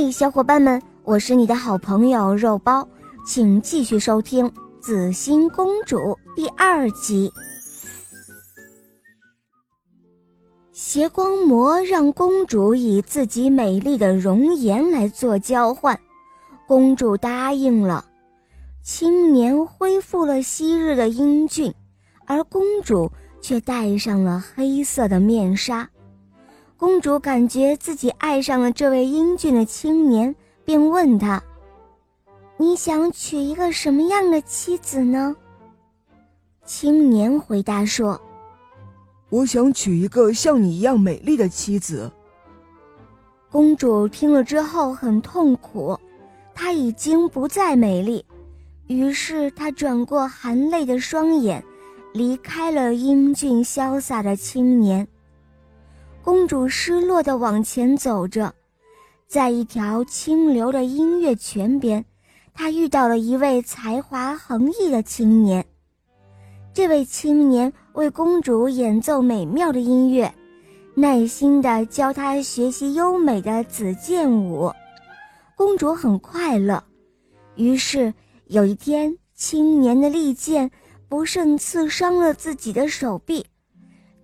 嘿，小伙伴们，我是你的好朋友肉包，请继续收听《紫心公主》第二集。邪光魔让公主以自己美丽的容颜来做交换，公主答应了。青年恢复了昔日的英俊，而公主却戴上了黑色的面纱。公主感觉自己爱上了这位英俊的青年，便问他：“你想娶一个什么样的妻子呢？”青年回答说：“我想娶一个像你一样美丽的妻子。”公主听了之后很痛苦，她已经不再美丽，于是她转过含泪的双眼，离开了英俊潇洒的青年。公主失落地往前走着，在一条清流的音乐泉边，她遇到了一位才华横溢的青年。这位青年为公主演奏美妙的音乐，耐心地教她学习优美的紫剑舞。公主很快乐。于是有一天，青年的利剑不慎刺伤了自己的手臂。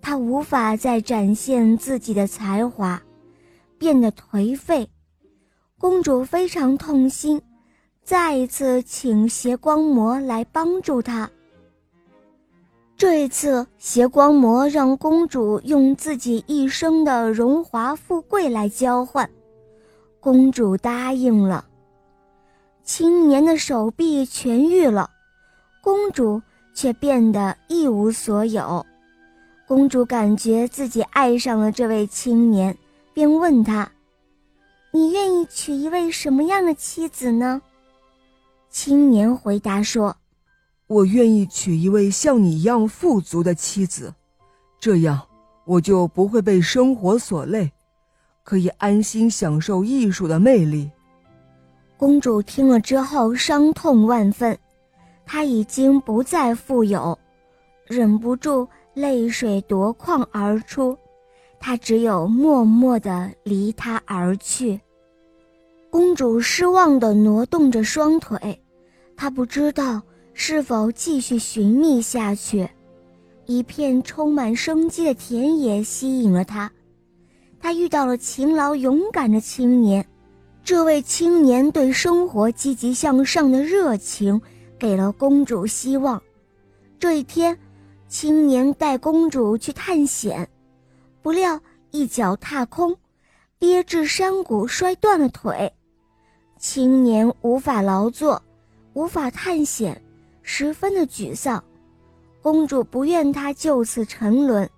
他无法再展现自己的才华，变得颓废。公主非常痛心，再一次请邪光魔来帮助她。这一次，邪光魔让公主用自己一生的荣华富贵来交换，公主答应了。青年的手臂痊愈了，公主却变得一无所有。公主感觉自己爱上了这位青年，便问他：“你愿意娶一位什么样的妻子呢？”青年回答说：“我愿意娶一位像你一样富足的妻子，这样我就不会被生活所累，可以安心享受艺术的魅力。”公主听了之后伤痛万分，她已经不再富有，忍不住。泪水夺眶而出，他只有默默地离他而去。公主失望地挪动着双腿，她不知道是否继续寻觅下去。一片充满生机的田野吸引了她，她遇到了勤劳勇敢的青年。这位青年对生活积极向上的热情，给了公主希望。这一天。青年带公主去探险，不料一脚踏空，跌至山谷，摔断了腿。青年无法劳作，无法探险，十分的沮丧。公主不愿他就此沉沦，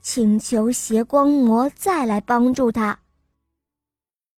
请求邪光魔再来帮助他。